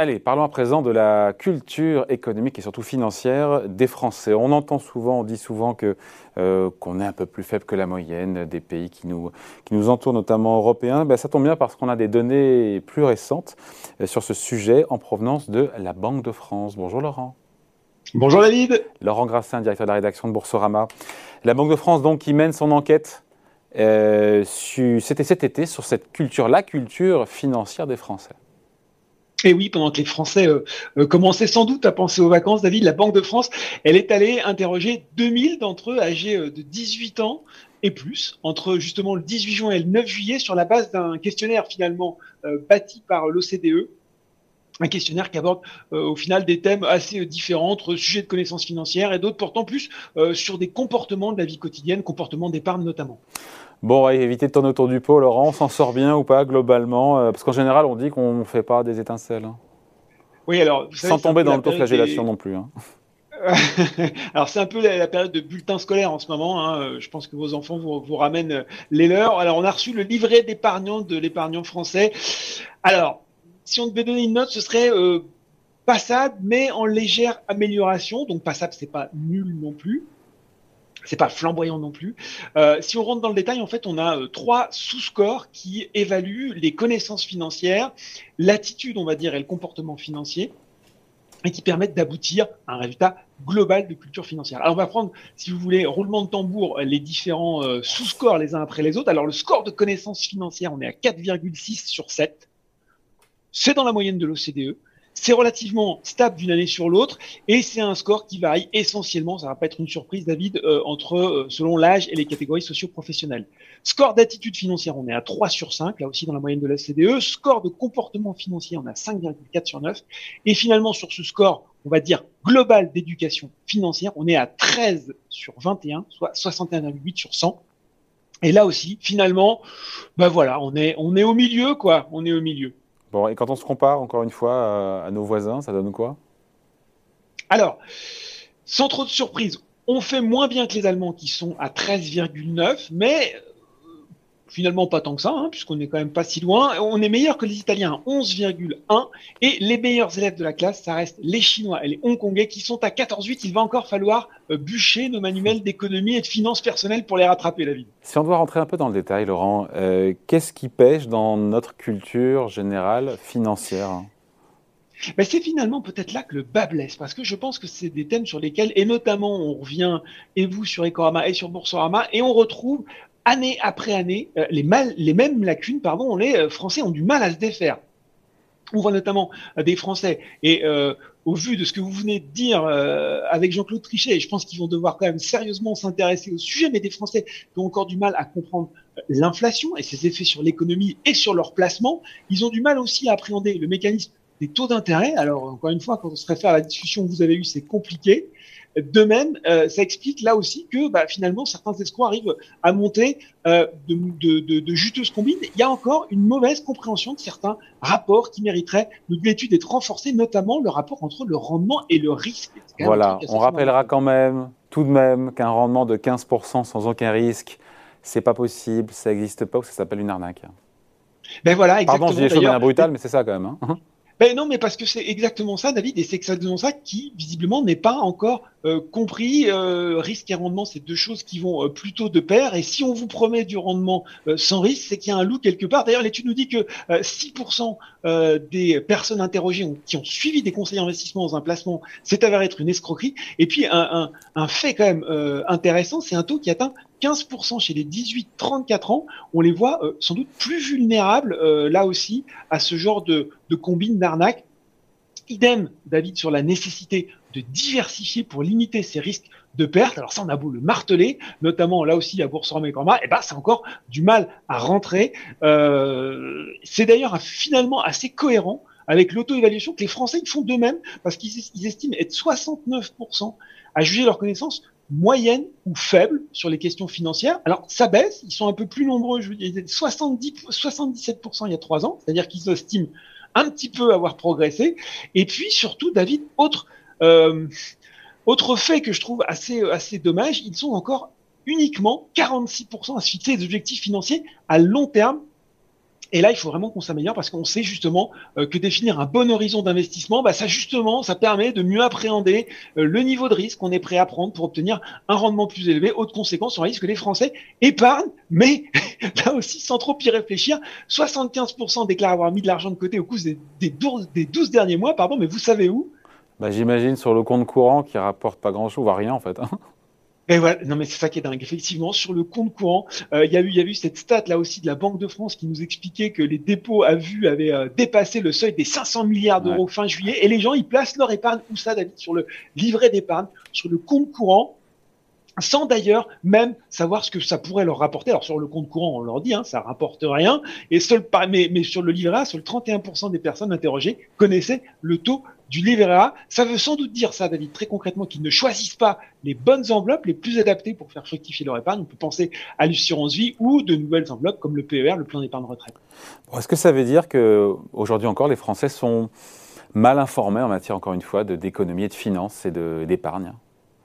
Allez, parlons à présent de la culture économique et surtout financière des Français. On entend souvent, on dit souvent que euh, qu'on est un peu plus faible que la moyenne des pays qui nous, qui nous entourent, notamment européens. Ben, ça tombe bien parce qu'on a des données plus récentes euh, sur ce sujet en provenance de la Banque de France. Bonjour Laurent. Bonjour David. Laurent Grassin, directeur de la rédaction de Boursorama. La Banque de France donc qui mène son enquête euh, c'était cet été sur cette culture, la culture financière des Français. Et oui, pendant que les Français euh, euh, commençaient sans doute à penser aux vacances, David, la Banque de France, elle est allée interroger 2000 d'entre eux âgés euh, de 18 ans et plus, entre justement le 18 juin et le 9 juillet, sur la base d'un questionnaire finalement bâti par l'OCDE, un questionnaire qui aborde au final des thèmes assez différents entre sujets de connaissances financières et d'autres portant plus sur des comportements de la vie quotidienne, comportements d'épargne notamment. Bon, éviter de tourner autour du pot, Laurent, on s'en sort bien ou pas globalement euh, Parce qu'en général, on dit qu'on ne fait pas des étincelles. Hein. Oui, alors. Sans tomber dans l'autoflagellation non plus. Hein. alors c'est un peu la, période de bulletin scolaire en ce moment. Hein. Je pense que vos enfants vous, vous, ramènent les leurs. Alors on a reçu le livret d'épargnant de l'épargnant français. Alors si on devait donner une note, ce serait euh, passable, mais en légère amélioration. Donc passable, c'est pas nul non plus c'est pas flamboyant non plus. Euh, si on rentre dans le détail, en fait, on a euh, trois sous-scores qui évaluent les connaissances financières, l'attitude, on va dire, et le comportement financier, et qui permettent d'aboutir à un résultat global de culture financière. Alors, on va prendre, si vous voulez, roulement de tambour, les différents euh, sous-scores les uns après les autres. Alors, le score de connaissances financières, on est à 4,6 sur 7. C'est dans la moyenne de l'OCDE. C'est relativement stable d'une année sur l'autre et c'est un score qui varie essentiellement, ça va pas être une surprise David, euh, entre euh, selon l'âge et les catégories socio-professionnelles. Score d'attitude financière, on est à 3 sur 5, là aussi dans la moyenne de la CDE. Score de comportement financier, on a 5,4 sur 9. Et finalement, sur ce score, on va dire global d'éducation financière, on est à 13 sur 21, soit 61,8 sur 100. Et là aussi, finalement, ben voilà, on est, on est au milieu, quoi. On est au milieu. Bon, et quand on se compare encore une fois à, nos voisins, ça donne quoi? Alors, sans trop de surprise, on fait moins bien que les Allemands qui sont à 13,9, mais finalement pas tant que ça, hein, puisqu'on est quand même pas si loin. On est meilleur que les Italiens à 11,1 et les meilleurs élèves de la classe, ça reste les Chinois et les Hongkongais qui sont à 14,8. Il va encore falloir euh, bûcher nos manuels d'économie et de finances personnelles pour les rattraper, la vie. Si on doit rentrer un peu dans le détail, Laurent, euh, qu'est-ce qui pêche dans notre culture générale financière? Ben c'est finalement peut-être là que le bas blesse, parce que je pense que c'est des thèmes sur lesquels, et notamment on revient, et vous sur Ecorama et sur Boursorama, et on retrouve année après année, euh, les, mêmes lacunes, pardon, les euh, Français ont du mal à se défaire. On voit notamment euh, des Français, et au vu de ce que vous venez de dire avec Jean-Claude Trichet, je pense qu'ils vont devoir quand même sérieusement s'intéresser au sujet, mais des Français qui ont encore du mal à comprendre l'inflation et ses effets sur l'économie et sur leur placement, ils ont du mal aussi à appréhender le mécanisme des taux d'intérêt. Alors, encore une fois, quand on se réfère à la discussion que vous avez eue, c'est compliqué. De même, euh, ça explique là aussi que bah, finalement certains escrocs arrivent à monter euh, de, de, de, juteuses combines. Il y a encore une mauvaise compréhension de certains rapports qui mériteraient de l'étude d'être renforcés, notamment le rapport entre le rendement et le risque. Voilà, on rappellera quand même, tout de même, qu'un rendement de 15% sans aucun risque, c'est pas possible, ça n'existe pas, ou ça s'appelle une arnaque. Ben voilà, exactement. Pardon, je dis les choses de manière brutale, mais c'est ça quand même. Hein. Ben non, mais parce que c'est exactement ça, David, et c'est exactement ça qui, visiblement, n'est pas encore euh, compris. Euh, risque et rendement, c'est deux choses qui vont euh, plutôt de pair. Et si on vous promet du rendement sans risque, c'est qu'il y a un loup quelque part. D'ailleurs, l'étude nous dit que 6% des personnes interrogées qui ont suivi des conseils d'investissement dans un placement s'est avéré être une escroquerie. Et puis, un, un, fait quand même intéressant, c'est un taux qui atteint 15% chez les 18-34 ans, on les voit sans doute plus vulnérables, là aussi, à ce genre de, de combine d'arnaque. Idem, David, sur la nécessité de diversifier pour limiter ces risques de perte. Alors ça, on a beau le marteler, notamment là aussi à Boursorama et eh ben c'est encore du mal à rentrer. Euh, c'est d'ailleurs finalement assez cohérent avec l'auto-évaluation que les Français font d'eux-mêmes, parce qu'ils estiment être 69% à juger leur connaissance moyenne ou faible sur les questions financières. Alors, ça baisse, ils sont un peu plus nombreux, je veux dire, 70, 77% il y a trois ans, c'est-à-dire qu'ils estiment un petit peu avoir progressé. Et puis, surtout, David, autre, euh, autre fait que je trouve assez, assez dommage, ils sont encore uniquement 46% à se fixer des objectifs financiers à long terme Et là, il faut vraiment qu'on s'améliore parce qu'on sait justement euh, que définir un bon horizon d'investissement, bah, ça justement, ça permet de mieux appréhender euh, le niveau de risque qu'on est prêt à prendre pour obtenir un rendement plus élevé. Autre conséquence, on risque que les Français épargnent, mais là aussi, sans trop y réfléchir, 75% déclarent avoir mis de l'argent de côté au cours des, des, 12, des 12 derniers mois, pardon, mais vous savez où? Bah, J'imagine sur le compte courant qui rapporte pas grand-chose, voire rien en fait. Hein. Et voilà, non mais c'est ça qui est dingue. Effectivement, sur le compte courant, euh, il y a eu, il y a eu cette stat là aussi de la Banque de France qui nous expliquait que les dépôts à vue avaient euh, dépassé le seuil des 500 milliards d'euros fin juillet, et les gens ils placent leur épargne où ça, David, sur le livret d'épargne, sur le compte courant sans d'ailleurs même savoir ce que ça pourrait leur rapporter. Alors sur le compte courant, on leur dit, hein, ça rapporte rien. Et seul, mais, mais sur le livret A, seul 31% des personnes interrogées connaissaient le taux du livret A. Ça veut sans doute dire ça, David, très concrètement, qu'ils ne choisissent pas les bonnes enveloppes les plus adaptées pour faire fructifier leur épargne. On peut penser à l'assurance vie ou de nouvelles enveloppes comme le PER, le plan d'épargne retraite. Est-ce que ça veut dire que aujourd'hui encore, les Français sont mal informés en matière, encore une fois, d'économie et de finances et d'épargne?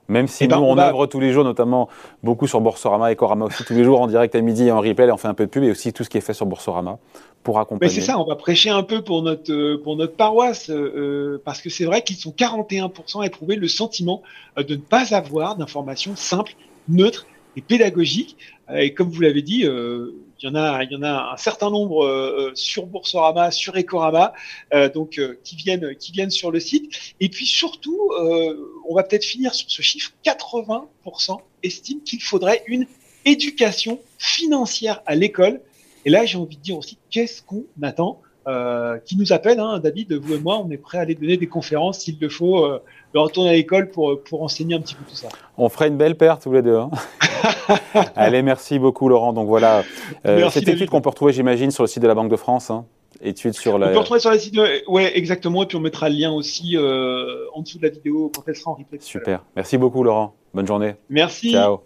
Même si eh ben, nous, on, œuvre tous les jours, notamment beaucoup sur Boursorama et Corama aussi, tous les jours en direct à midi et en replay, on fait un peu de pub et aussi tout ce qui est fait sur Boursorama pour accompagner. c'est ça, on va prêcher un peu pour notre, euh, pour notre paroisse, euh, euh, parce que c'est vrai qu'ils sont 41% à éprouver le sentiment de ne pas avoir d'informations simples, neutres et pédagogiques. Et comme vous l'avez dit, il y en a, il y en a un certain nombre euh, sur Boursorama, sur Ecorama, euh, donc qui viennent, qui viennent sur le site. Et puis surtout, on va peut-être finir sur ce chiffre 80% estiment qu'il faudrait une éducation financière à l'école. Et là, j'ai envie de dire aussi, qu'est-ce qu'on attend Qui nous appelle, hein, David, vous et moi, on est prêt à aller donner des conférences s'il le faut de retourner à l'école pour, pour enseigner un petit peu tout ça. On ferait une belle paire tous les deux. Hein. Allez, merci beaucoup Laurent. Donc voilà, euh, cette étude qu'on peut retrouver, j'imagine, sur le site de la Banque de France. Hein. Étude sur la. On peut retrouver sur le site. De... Ouais, exactement. Et puis on mettra le lien aussi euh, en dessous de la vidéo quand elle sera en replay. Super. Merci beaucoup Laurent. Bonne journée. Merci. Ciao.